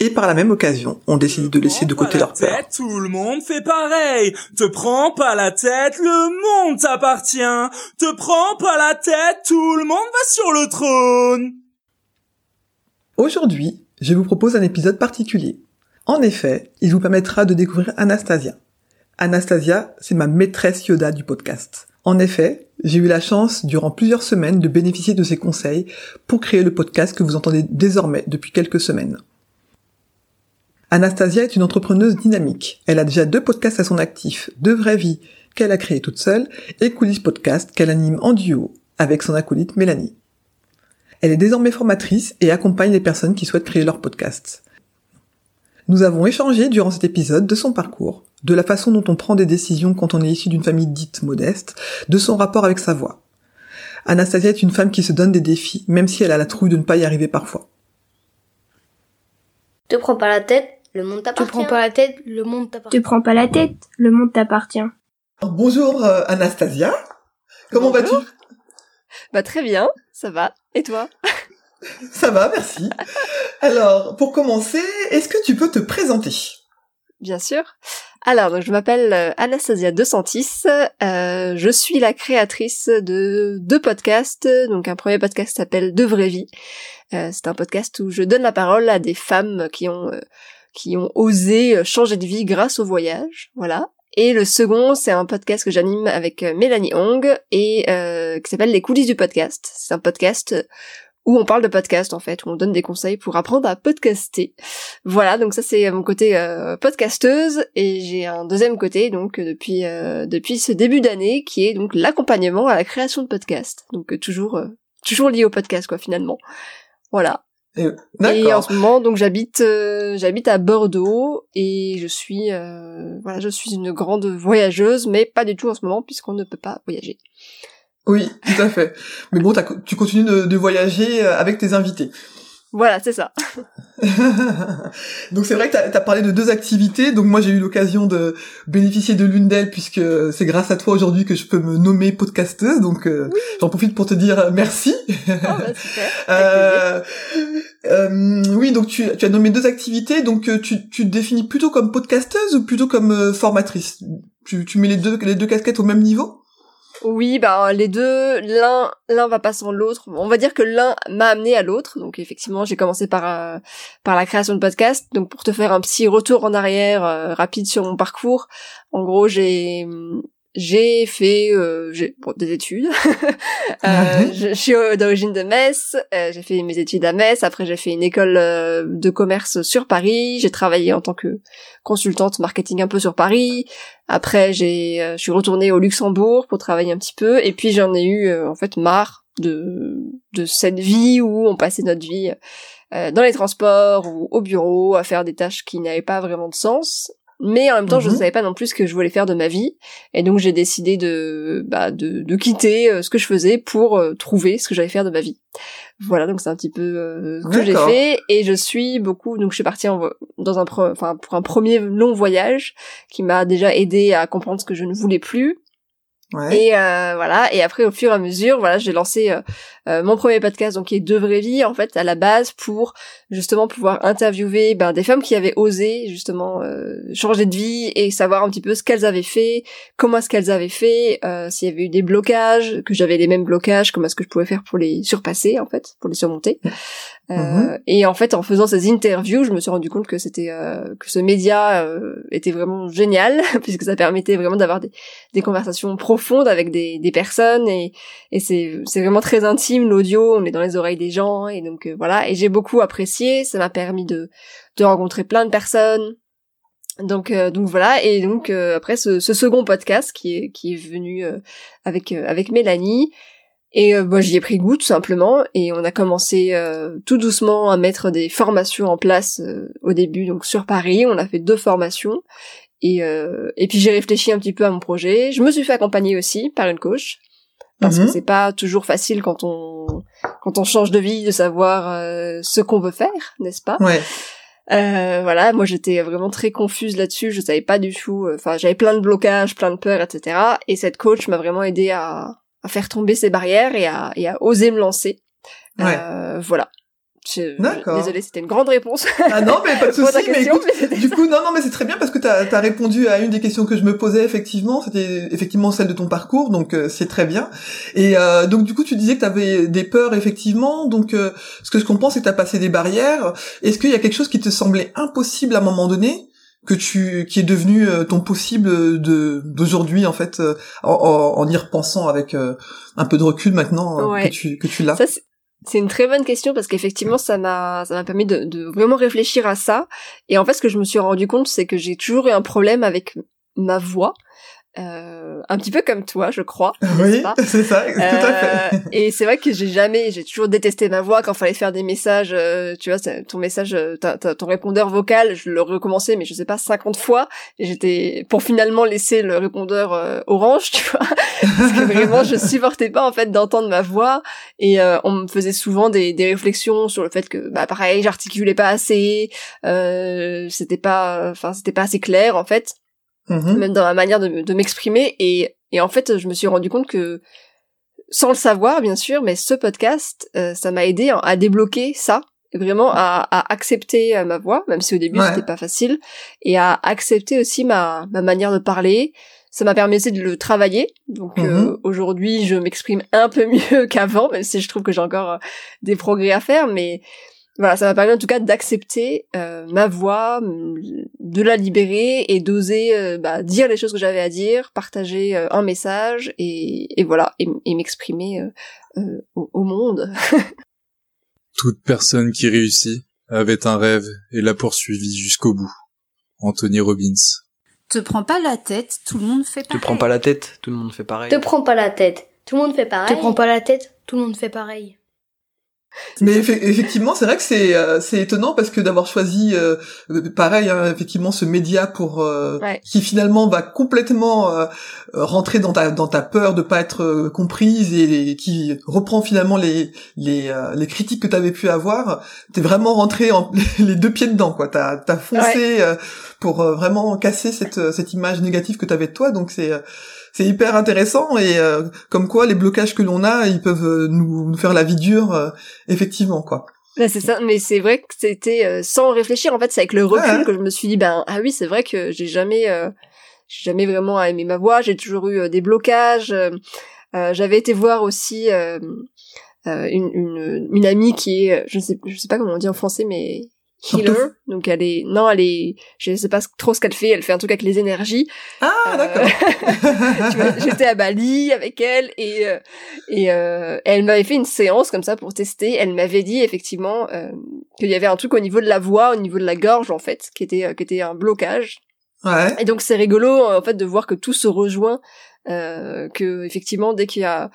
Et par la même occasion, on décide de laisser de côté leur peur. Tête, tout le monde fait pareil. Te prends pas la tête, le monde t'appartient. Te prends pas la tête, tout le monde va sur le trône. Aujourd'hui, je vous propose un épisode particulier. En effet, il vous permettra de découvrir Anastasia. Anastasia, c'est ma maîtresse Yoda du podcast. En effet, j'ai eu la chance, durant plusieurs semaines, de bénéficier de ses conseils pour créer le podcast que vous entendez désormais depuis quelques semaines. Anastasia est une entrepreneuse dynamique. Elle a déjà deux podcasts à son actif, De Vraie Vie, qu'elle a créé toute seule, et Coulisses Podcast, qu'elle anime en duo avec son acolyte Mélanie. Elle est désormais formatrice et accompagne les personnes qui souhaitent créer leur podcast. Nous avons échangé durant cet épisode de son parcours, de la façon dont on prend des décisions quand on est issu d'une famille dite modeste, de son rapport avec sa voix. Anastasia est une femme qui se donne des défis, même si elle a la trouille de ne pas y arriver parfois. Te prends pas la tête, le monde Tu t'appartient. prends pas la tête, le monde t'appartient. Tu prends pas la tête, le monde t'appartient. Bonjour euh, Anastasia, comment vas-tu? Bonjour. Bah très bien, ça va. Et toi? Ça va, merci. Alors, pour commencer, est-ce que tu peux te présenter? Bien sûr. Alors, donc, je m'appelle euh, Anastasia De Santis. Euh, je suis la créatrice de deux podcasts. Donc, un premier podcast s'appelle De Vraie Vie. Euh, c'est un podcast où je donne la parole à des femmes qui ont euh, qui ont osé euh, changer de vie grâce au voyage. Voilà. Et le second, c'est un podcast que j'anime avec euh, Mélanie Hong et euh, qui s'appelle Les coulisses du podcast. C'est un podcast euh, où on parle de podcast en fait, où on donne des conseils pour apprendre à podcaster. Voilà, donc ça c'est mon côté euh, podcasteuse et j'ai un deuxième côté donc depuis euh, depuis ce début d'année qui est donc l'accompagnement à la création de podcasts. Donc toujours toujours lié au podcast quoi finalement. Voilà. Et- Et en ce moment, donc j'habite, euh, j'habite à Bordeaux et je suis, euh, voilà, je suis une grande voyageuse, mais pas du tout en ce moment puisqu'on ne peut pas voyager. Oui, tout à fait. Mais bon, tu continues de, de voyager euh, avec tes invités. Voilà, c'est ça. donc c'est vrai que t'as as parlé de deux activités. Donc moi j'ai eu l'occasion de bénéficier de l'une d'elles puisque c'est grâce à toi aujourd'hui que je peux me nommer podcasteuse. Donc euh, j'en profite pour te dire euh, merci. Oh, bah, super. Euh, euh, oui, donc tu, tu as nommé deux activités. Donc tu, tu te définis plutôt comme podcasteuse ou plutôt comme formatrice? Tu, tu mets les deux les deux casquettes au même niveau? Oui, bah les deux, l'un, l'un va pas sans l'autre. On va dire que l'un m'a amené à l'autre. Donc effectivement, j'ai commencé par euh, par la création de podcast. Donc pour te faire un petit retour en arrière euh, rapide sur mon parcours, en gros, j'ai j'ai fait euh, bon, des études. Euh, Mhm. je, je suis euh, d'origine de Metz. euh, j'ai fait mes études à Metz. Après, j'ai fait une école de commerce sur Paris. J'ai travaillé en tant que consultante marketing un peu sur Paris. Après, j'ai, je suis retournée au Luxembourg pour travailler un petit peu, et puis j'en ai eu en fait marre de de cette vie où on passait notre vie dans les transports ou au bureau à faire des tâches qui n'avaient pas vraiment de sens. Mais en même temps, je ne Mhm. savais pas non plus ce que je voulais faire de ma vie, et donc j'ai décidé de bah, de, de quitter euh, ce que je faisais pour euh, trouver ce que j'allais faire de ma vie. Voilà, donc c'est un petit peu euh, ce que j'ai fait, et je suis beaucoup. Donc je suis partie en, dans un enfin pour un premier long voyage qui m'a déjà aidé à comprendre ce que je ne voulais plus. Ouais. Et euh, voilà. Et après, au fur et à mesure, voilà, j'ai lancé euh, euh, mon premier podcast, donc qui est De Vraie Vie, en fait, à la base, pour justement pouvoir interviewer ben, des femmes qui avaient osé justement euh, changer de vie et savoir un petit peu ce qu'elles avaient fait, comment est-ce qu'elles avaient fait, euh, s'il y avait eu des blocages, que j'avais les mêmes blocages, comment est-ce que je pouvais faire pour les surpasser, en fait, pour les surmonter. Euh, Mhm. Et en fait, en faisant ces interviews, je me suis rendu compte que c'était euh, que ce média euh, était vraiment génial puisque ça permettait vraiment d'avoir des, des conversations profondes avec des, des personnes et, et c'est c'est vraiment très intime l'audio. On est dans les oreilles des gens et donc euh, voilà. Et j'ai beaucoup apprécié. Ça m'a permis de de rencontrer plein de personnes. Donc euh, donc voilà et donc euh, après ce, ce second podcast qui est qui est venu euh, avec euh, avec Mélanie Et euh, bah, j'y ai pris goût tout simplement et on a commencé euh, tout doucement à mettre des formations en place euh, au début donc sur Paris. On a fait deux formations et euh, et puis j'ai réfléchi un petit peu à mon projet. Je me suis fait accompagner aussi par une coach parce Mhm. que c'est pas toujours facile quand on quand on change de vie de savoir euh, ce qu'on veut faire, n'est-ce pas? Ouais. euh, voilà, moi j'étais vraiment très confuse là-dessus, je savais pas du tout, euh, enfin j'avais plein de blocages, plein de peurs, etc. Et cette coach m'a vraiment aidé à, à faire tomber ces barrières et à, et à oser me lancer. Ouais. Euh, voilà. D'accord. Désolée, c'était une grande réponse Ah non, mais pas de souci. Mais écoute, mais du coup, non, non, mais c'est très bien parce que tu as, répondu à une des questions que je me posais effectivement. C'était effectivement celle de ton parcours, donc euh, c'est très bien. Et euh, donc du coup, tu disais que tu avais des peurs effectivement. Donc, euh, ce que je comprends, c'est que tu as passé des barrières. Est-ce qu'il y a quelque chose qui te semblait impossible à un moment donné? Que tu qui est devenu euh, ton possible de d'aujourd'hui en fait euh, en, en, y repensant avec euh, un peu de recul maintenant euh, Ouais. que tu que tu l'as c'est une très bonne question parce qu'effectivement, ça m'a, ça m'a permis de, de vraiment réfléchir à ça. Et en fait, ce que je me suis rendu compte, c'est que j'ai toujours eu un problème avec ma voix. Euh, un petit peu comme toi, je crois. oui c'est ça tout à fait Euh, et c'est vrai que j'ai jamais, j'ai toujours détesté ma voix quand fallait faire des messages. euh, tu vois, ton message, ton répondeur vocal, je le recommençais, mais je sais pas 50 fois. Et j'étais pour finalement laisser le répondeur orange, tu vois, parce que vraiment je supportais pas en fait d'entendre ma voix. Et on me faisait souvent des, des réflexions sur le fait que, bah pareil, j'articulais pas assez, euh, c'était pas, enfin c'était pas assez clair en fait Mhm. même dans ma manière de, de m'exprimer et, et en fait je me suis rendu compte que sans le savoir bien sûr mais ce podcast euh, ça m'a aidé à débloquer ça vraiment à, à accepter euh, ma voix même si au début Ouais. c'était pas facile et à accepter aussi ma, ma manière de parler ça m'a permis aussi de le travailler donc euh, Mhm. aujourd'hui je m'exprime un peu mieux qu'avant même si je trouve que j'ai encore euh, des progrès à faire mais voilà, ça m'a permis en tout cas d'accepter euh, ma voix, m- de la libérer et d'oser euh, bah, dire les choses que j'avais à dire, partager euh, un message et, et voilà, et, m'exprimer euh, euh, au, au monde. Toute personne qui réussit avait un rêve et l'a poursuivi jusqu'au bout. Anthony Robbins. Te prends pas la tête, tout le monde fait Te pareil. prends pas la tête, tout le monde fait pareil. Te prends pas la tête. Tout le monde fait pareil. Te prends pas la tête. Tout le monde fait pareil. Mais effe- effectivement, c'est vrai que c'est euh, c'est étonnant parce que d'avoir choisi euh, pareil hein, effectivement ce média pour euh, Ouais. qui finalement va complètement euh, rentrer dans ta dans ta peur de pas être euh, comprise et, qui reprend finalement les les euh, les critiques que tu avais pu avoir, t'es vraiment rentré en, les deux pieds dedans quoi. T'as t'as foncé euh, pour vraiment casser cette cette image négative que t'avais de toi donc c'est euh, c'est hyper intéressant et euh, comme quoi les blocages que l'on a, ils peuvent euh, nous, nous faire la vie dure euh, effectivement quoi. Là, c'est ça, mais c'est vrai que c'était euh, sans réfléchir. En fait, c'est avec le recul Ouais. que je me suis dit, ben ah oui, c'est vrai que j'ai jamais, j'ai jamais vraiment aimé ma voix. J'ai toujours eu des blocages. J'avais été voir aussi une, une, une amie qui est, je sais, je sais pas comment on dit en français, mais healer. Donc elle est, non, elle est, je sais pas trop ce qu'elle fait. Elle fait un truc avec les énergies. Ah Euh, d'accord. j'étais à Bali avec elle et euh, et euh, elle m'avait fait une séance comme ça pour tester. Elle m'avait dit effectivement euh, qu'il y avait un truc au niveau de la voix, au niveau de la gorge en fait, qui était euh, qui était un blocage. ouais. Et donc c'est rigolo en fait de voir que tout se rejoint, euh, que effectivement dès qu'il y a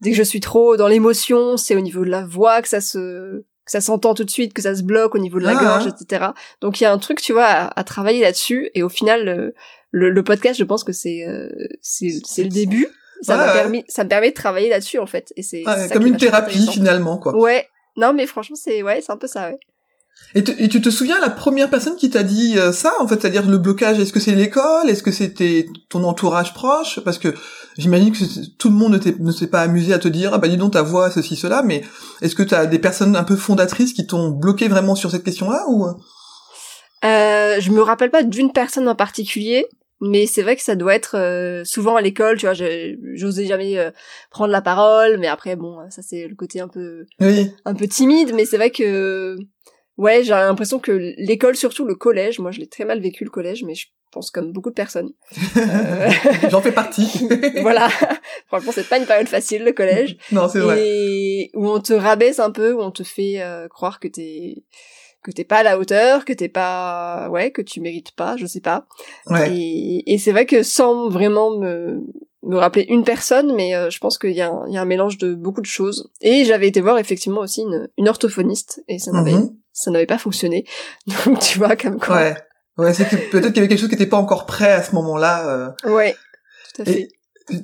dès que je suis trop dans l'émotion, c'est au niveau de la voix que ça se que ça s'entend tout de suite, que ça se bloque au niveau de la Ah, gorge, etc. Donc il y a un truc, tu vois, à, à travailler là-dessus. Et au final, le, le, le podcast, je pense que c'est euh, c'est c'est le début. Ça Ouais, m'a ouais. permis, ça me permet de travailler là-dessus en fait. Et c'est Ouais, c'est ça comme une thérapie finalement quoi. Ouais. Non mais franchement c'est ouais c'est un peu ça ouais. Et, te- et tu te souviens la première personne qui t'a dit euh, ça en fait, c'est-à-dire le blocage Est-ce que c'est l'école Est-ce que c'était ton entourage proche? Parce que j'imagine que tout le monde ne, s'est pas amusé à te dire ah bah dis donc ta voix ceci cela, mais est-ce que t'as des personnes un peu fondatrices qui t'ont bloqué vraiment sur cette question-là ou? Euh, je me rappelle pas d'une personne en particulier, mais c'est vrai que ça doit être euh, souvent à l'école, tu vois, j'osais jamais euh, prendre la parole, mais après bon, ça c'est le côté un peu Oui. un peu timide, mais c'est vrai que ouais, j'ai l'impression que l'école, surtout le collège, moi je l'ai très mal vécu le collège, mais je pense comme beaucoup de personnes. Euh, J'en fais partie. voilà, franchement c'est pas une période facile le collège, non, c'est vrai. et où on te rabaisse un peu, où on te fait euh, croire que t'es que t'es pas à la hauteur, que t'es pas ouais, que tu mérites pas, je sais pas. Ouais. Et, et c'est vrai que sans vraiment me me rappeler une personne, mais euh, je pense qu'il y, a un- il y a un mélange de beaucoup de choses. Et j'avais été voir effectivement aussi une, une orthophoniste, et ça n'avait Mhm. ça n'avait pas fonctionné. Donc tu vois comme quoi. Ouais. Ouais, c'est peut-être qu'il y avait quelque chose qui n'était pas encore prêt à ce moment-là. euh. Ouais, tout à fait. Et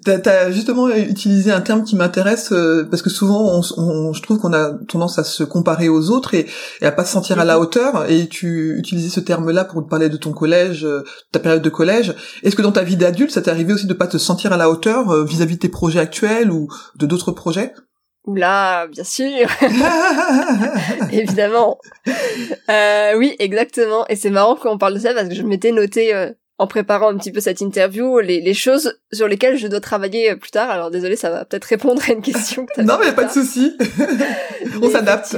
t'as, justement utilisé un terme qui m'intéresse euh, parce que souvent, on, on- je trouve qu'on a tendance à se comparer aux autres et, et à pas se sentir à la hauteur. Et tu utilisais ce terme-là pour te parler de ton collège, euh, ta période de collège. Est-ce que dans ta vie d'adulte, ça t'est arrivé aussi de pas te sentir à la hauteur euh, vis-à-vis de tes projets actuels ou de d'autres projets? Oula, bien sûr, évidemment. Euh, oui, exactement. Et c'est marrant qu'on parle de ça parce que je m'étais noté euh, en préparant un petit peu cette interview les, les choses sur lesquelles je dois travailler plus tard. Alors désolé, ça va peut-être répondre à une question que non, mais y a pas de souci. on s'adapte.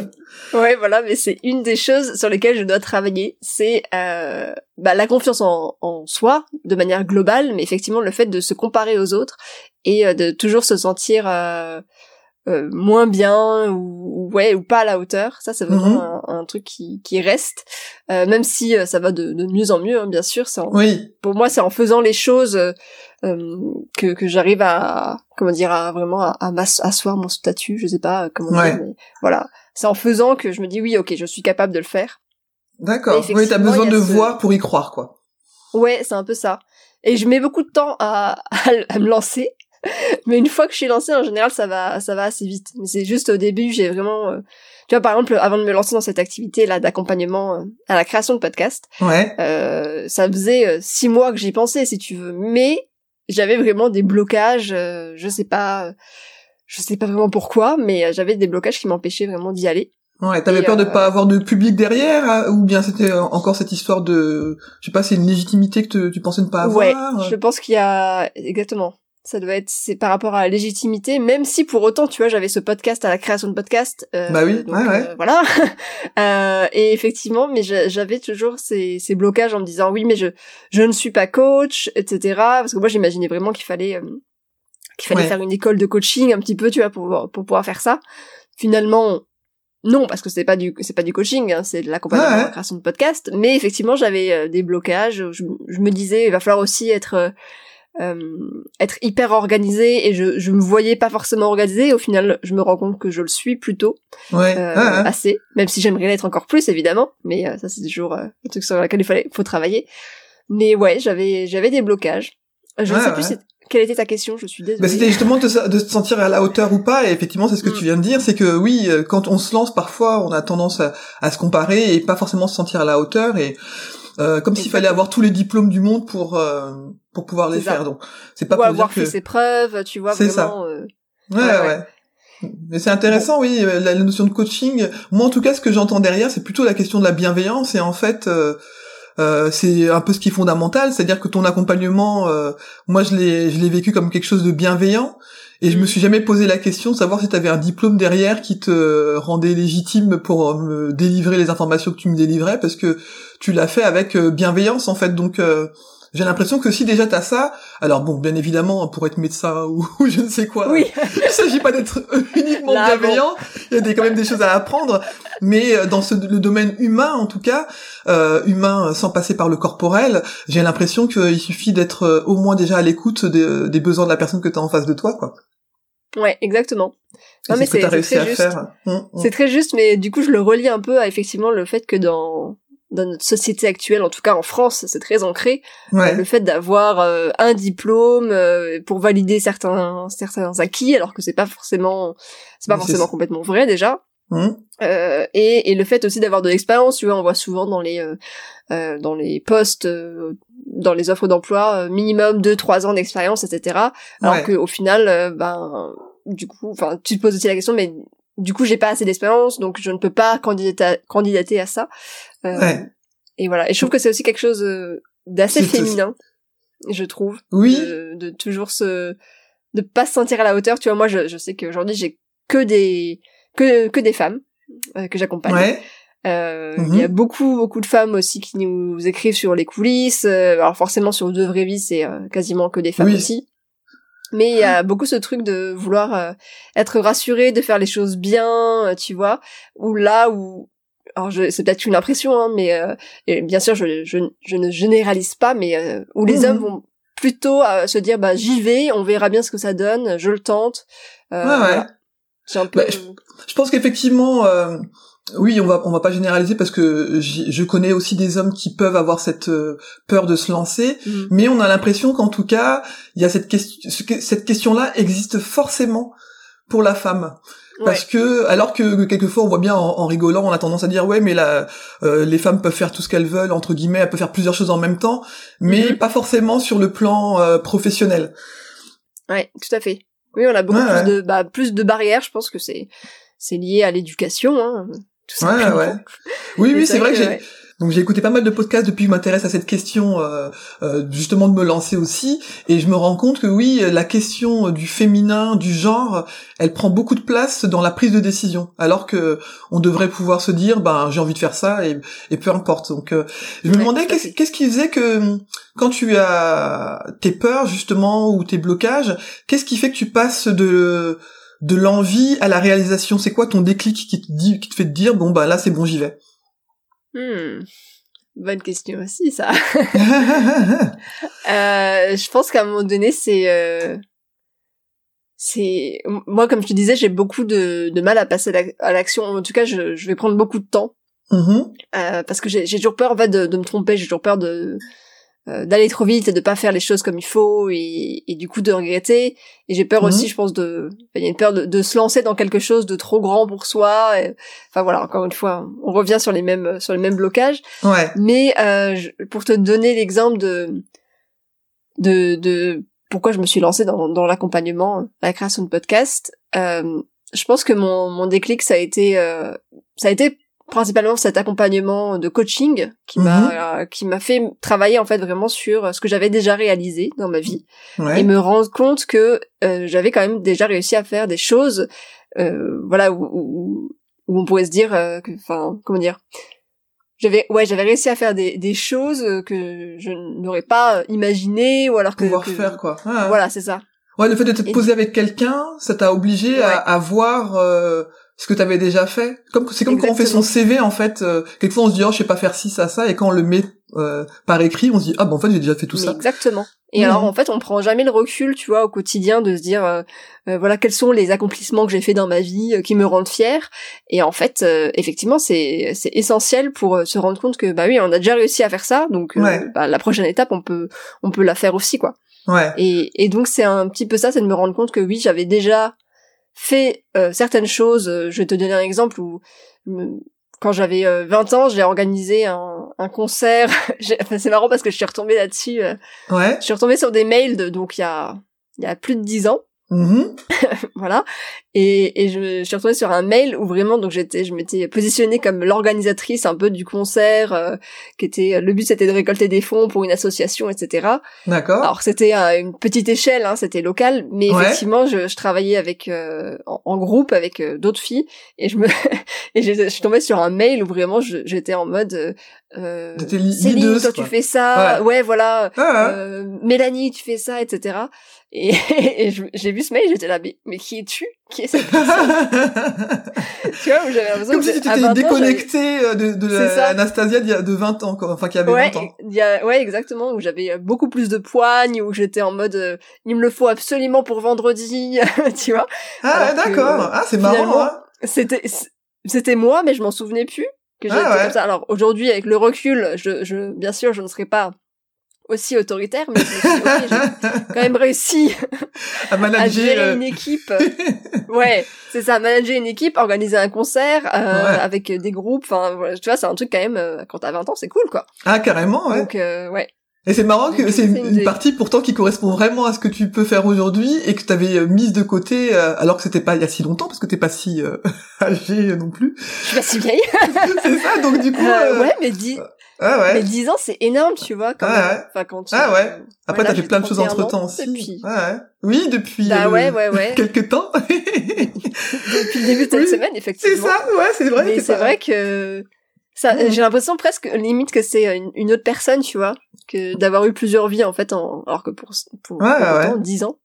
Ouais, voilà, mais c'est une des choses sur lesquelles je dois travailler, c'est euh, bah, la confiance en, en soi de manière globale, mais effectivement le fait de se comparer aux autres et euh, de toujours se sentir euh, euh, moins bien ou, ou ouais ou pas à la hauteur. Ça, c'est vraiment Mhm. un, un truc qui, qui reste, Euh, même si euh, ça va de, de mieux en mieux, hein, bien sûr. En- Oui. pour moi, c'est en faisant les choses que, que j'arrive à comment dire à vraiment à, à m'asseoir mon statut. Je sais pas comment Ouais. dire, mais voilà. C'est en faisant que je me dis oui, ok, je suis capable de le faire. D'accord. Oui, t'as besoin de ce- voir pour y croire, quoi. Ouais, c'est un peu ça. Et je mets beaucoup de temps à, à, à me lancer. Mais une fois que je suis lancée, en général, ça va, ça va assez vite. Mais c'est juste au début, j'ai vraiment, euh, tu vois, par exemple, avant de me lancer dans cette activité là d'accompagnement euh, à la création de podcasts, Ouais. euh, ça faisait euh, six mois que j'y pensais, si tu veux. Mais j'avais vraiment des blocages, euh, je sais pas, je sais pas vraiment pourquoi, mais j'avais des blocages qui m'empêchaient vraiment d'y aller. Ouais, t'avais peur de pas avoir de public derrière, hein, ou bien c'était encore cette histoire de, je sais pas, c'est une légitimité que te- tu pensais ne pas avoir. Ouais, je pense qu'il y a exactement. Ça doit être c'est par rapport à la légitimité, même si pour autant, tu vois, j'avais ce podcast à la création de podcast. euh, Bah oui, donc, ouais, ouais. euh, voilà. Euh, et effectivement, mais j'a- j'avais toujours ces, ces blocages en me disant oui, mais je je ne suis pas coach, etc. Parce que moi, j'imaginais vraiment qu'il fallait euh, qu'il fallait Ouais. faire une école de coaching un petit peu, tu vois, pour pour pouvoir faire ça. Finalement, non, parce que c'est pas du c'est pas du coaching, hein, c'est de l'accompagnement Ouais, ouais. à la création de podcast. Mais effectivement, j'avais euh, des blocages. Je, je me disais, il va falloir aussi être euh, euh, être hyper organisé et je je me voyais pas forcément organisé. Au final, je me rends compte que je le suis plutôt Ouais. euh, Ah, ah. assez, même si j'aimerais l'être encore plus évidemment. Mais euh, ça c'est toujours euh, un truc sur lequel il fallait faut travailler. Mais ouais, j'avais j'avais des blocages. Je ne sais plus ouais. c'est- quelle était ta question. Je suis désolée. Bah, c'était justement de, se- de se sentir à la hauteur ou pas, et effectivement, c'est ce que Mm. tu viens de dire, c'est que oui, euh, quand on se lance, parfois, on a tendance à, à se comparer et pas forcément se sentir à la hauteur, et euh, comme s'il fallait avoir tous les diplômes du monde pour euh, pour pouvoir les ça. faire. Donc, c'est pas Ou pour avoir dire que fait ses preuves, tu vois C'est ça. vraiment. euh, Ouais, Ouais, ouais. Mais c'est intéressant, oui, euh, la, notion de coaching. Moi, en tout cas, ce que j'entends derrière, c'est plutôt la question de la bienveillance. Et en fait, euh, euh, c'est un peu ce qui est fondamental, c'est-à-dire que ton accompagnement, euh, moi, je l'ai, je l'ai vécu comme quelque chose de bienveillant. Et je me suis jamais posé la question de savoir si tu avais un diplôme derrière qui te rendait légitime pour me délivrer les informations que tu me délivrais, parce que tu l'as fait avec euh, bienveillance, en fait. Donc, euh, j'ai l'impression que si déjà t'as ça, alors bon, bien évidemment, pour être médecin ou, ou je ne sais quoi, Oui. il s'agit pas d'être uniquement Là, bienveillant. Il y a des, quand même des choses à apprendre, mais euh, dans ce, le domaine humain, en tout cas, euh, humain sans passer par le corporel, j'ai l'impression qu'il suffit d'être euh, au moins déjà à l'écoute des, des besoins de la personne que tu as en face de toi, quoi. Ouais, exactement. Non, mais ce que c'est t'as réussi très à juste. faire. Hum, hum. C'est très juste, mais du coup, je le relie un peu à effectivement le fait que dans dans notre société actuelle, en tout cas en France, c'est très ancré, Ouais. le fait d'avoir euh, un diplôme euh, pour valider certains certains acquis, alors que c'est pas forcément c'est pas Mais forcément complètement vrai déjà. Hum. Euh, et, et le fait aussi d'avoir de l'expérience, tu vois, on voit souvent dans les euh, euh, dans les postes, euh, dans les offres d'emploi, euh, minimum 2-3 ans d'expérience, etc. Alors Ouais. que au final, euh, ben du coup, enfin, tu te poses aussi la question, mais du coup, j'ai pas assez d'expérience, donc je ne peux pas candidater, candidater à ça. Euh, Ouais. Et voilà. Et je trouve que c'est aussi quelque chose euh, d'assez féminin, je trouve, Oui. de, de toujours se, de pas se sentir à la hauteur. Tu vois, moi, je, je sais qu'aujourd'hui, j'ai que des, que, que des femmes euh, que j'accompagne. Ouais. Euh, Mhm. Il y a beaucoup, beaucoup de femmes aussi qui nous écrivent sur les coulisses. alors forcément, sur de vraies vies, c'est quasiment que des femmes Oui. aussi. Mais il y a beaucoup ce truc de vouloir euh, être rassuré, de faire les choses bien, euh, tu vois. Ou là où, alors je- c'est peut-être une impression, hein, mais euh, et bien sûr, je, je, je ne généralise pas, mais euh, où les Mhm. hommes vont plutôt à se dire bah j'y vais, on verra bien ce que ça donne, je le tente. Euh, Ouais, ouais. voilà. Un peu. Bah, Je pense qu'effectivement, euh, oui, on va on va pas généraliser parce que je connais aussi des hommes qui peuvent avoir cette euh, peur de se lancer, Mhm. mais on a l'impression qu'en tout cas, il y a cette question, ce que- cette question-là existe forcément pour la femme. Parce que alors que quelquefois on voit bien en, en rigolant, on a tendance à dire ouais mais la, euh, les femmes peuvent faire tout ce qu'elles veulent entre guillemets, elles peuvent faire plusieurs choses en même temps, mais Mhm. pas forcément sur le plan euh, professionnel. Ouais, tout à fait. Oui, on a beaucoup Ouais, plus ouais. de bah plus de barrières. Je pense que c'est c'est lié à l'éducation, hein, tout Ouais, simplement. ouais. Oui, oui, c'est vrai que j'ai, ouais. Donc j'ai écouté pas mal de podcasts depuis que je m'intéresse à cette question, euh, euh, justement de me lancer aussi, et je me rends compte que oui, la question du féminin, du genre, elle prend beaucoup de place dans la prise de décision, alors que on devrait pouvoir se dire, ben j'ai envie de faire ça et, et peu importe. Donc euh, je me demandais qu'est-ce qui faisait que quand tu as tes peurs justement ou tes blocages, qu'est-ce qui fait que tu passes de de l'envie à la réalisation C'est quoi ton déclic qui te dit, qui te fait te dire bon bah là c'est bon j'y vais? Hmm. Bonne question aussi, ça. Euh, je pense qu'à un moment donné, c'est, euh, c'est, moi, comme je te disais, j'ai beaucoup de, de mal à passer à l'action. En tout cas, je, je vais prendre beaucoup de temps. Mhm. Euh, parce que j'ai j'ai toujours peur en fait de, de me tromper, j'ai toujours peur de euh, d'aller trop vite et de pas faire les choses comme il faut et, et du coup de regretter. Et j'ai peur Mhm. aussi, je pense, de il y a une peur de, de se lancer dans quelque chose de trop grand pour soi. et- enfin voilà, encore une fois, on revient sur les mêmes sur les mêmes blocages. Ouais. Mais euh, je- pour te donner l'exemple de de de pourquoi je me suis lancée dans dans l'accompagnement, la création de podcast, euh, je pense que mon mon déclic ça a été euh, ça a été principalement cet accompagnement de coaching qui m'a euh, qui m'a fait travailler en fait vraiment sur ce que j'avais déjà réalisé dans ma vie Ouais. et me rendre compte que euh, j'avais quand même déjà réussi à faire des choses euh, voilà où, où, où on pourrait se dire euh, que enfin comment dire j'avais ouais j'avais réussi à faire des, des choses que je n'aurais pas imaginé ou alors que, pouvoir que- faire quoi. Ah. voilà c'est ça Ouais, le fait de te Et poser avec quelqu'un, ça t'a obligé à, Ouais. à voir euh, ce que t'avais déjà fait. Comme c'est comme quand on fait son CV en fait. euh, quelquefois on se dit oh je sais pas faire ci ça ça et quand on le met euh, par écrit on se dit ah ben en fait j'ai déjà fait tout Mais ça. Exactement. Et alors en fait, on prend jamais le recul, tu vois, au quotidien, de se dire, euh, euh, voilà, quels sont les accomplissements que j'ai fait dans ma vie euh, qui me rendent fière. Et en fait, euh, effectivement, c'est c'est essentiel pour se rendre compte que bah oui, on a déjà réussi à faire ça, donc Ouais. bah, la prochaine étape, on peut on peut la faire aussi, quoi. Ouais. Et, et donc c'est un petit peu ça, c'est de me rendre compte que oui, j'avais déjà fait euh, certaines choses. Euh, Je vais te donner un exemple où quand j'avais euh, 20 ans, j'ai organisé un, un concert. Enfin, c'est marrant parce que je suis retombée là-dessus. euh, Ouais. je suis retombée sur des mails de donc il y a il y a plus de 10 ans Mhm. voilà et, et je, je suis retombée sur un mail où vraiment donc j'étais je m'étais positionnée comme l'organisatrice un peu du concert euh, qui était le but c'était de récolter des fonds pour une association etc D'accord. alors c'était à une petite échelle hein, c'était local mais Ouais. effectivement je, je travaillais avec euh, en, en groupe avec euh, d'autres filles et je me et j'ai- je suis tombée sur un mail où vraiment je- j'étais en mode euh, euh, Céline toi quoi. tu fais ça ouais, voilà Ah, ouais. euh, Mélanie, tu fais ça, etc. Et, et je- j'ai vu ce mail, j'étais là, mais, mais qui es-tu? Qui est cette personne? Tu vois, où j'avais l'impression Comme que si tu à t'étais 20 ans, j'avais- déconnecté euh, de, de la- Anastasia d'il y a- de 20 ans, quoi. Enfin, qui avait Ouais, 20 ans. il y a, ouais, exactement, où j'avais beaucoup plus de poignes, où j'étais en mode, euh, il me le faut absolument pour vendredi, tu vois. Ah, d'accord. euh, Ah, c'est marrant, hein. C'était, c'était moi, mais je m'en souvenais plus que Ah, j'étais ouais. comme ça. Alors aujourd'hui, avec le recul, je, je, bien sûr, je ne serais pas aussi autoritaire, mais je me suis dit, ok, j'ai quand même réussi À à manager. gérer euh, une équipe. ouais, c'est ça, manager une équipe, organiser un concert euh, Ouais. avec des groupes. Enfin, voilà, tu vois, c'est un truc quand même. euh, quand t'as 20 ans, c'est cool, quoi. Ah, carrément, ouais. Donc, euh, ouais. Et c'est marrant que c'est une, c'est partie pourtant qui correspond vraiment à ce que tu peux faire aujourd'hui et que tu avais mise de côté euh, alors que c'était pas il y a si longtemps parce que t'es pas si euh, âgé non plus. Je suis pas si vieille. c'est ça, donc du coup. Euh, euh, ouais, mais 10, Ah ouais. mais 10 ans, c'est énorme, tu vois. Quand Ah ouais. Enfin, quand, Ah euh, ouais. Après, voilà, t'as fait plein de choses 31 entre temps aussi. Depuis, Ouais, ouais. Oui, depuis Bah euh, ouais, ouais, ouais. quelques temps. depuis le début de cette Oui, semaine, c'est effectivement. ça, ouais, c'est vrai. mais c'est vrai que ça, j'ai l'impression presque limite que c'est une, une autre personne, tu vois, que d'avoir eu plusieurs vies en fait, en, alors que pour pour, Ouais, pour ouais. autant, 10 ans,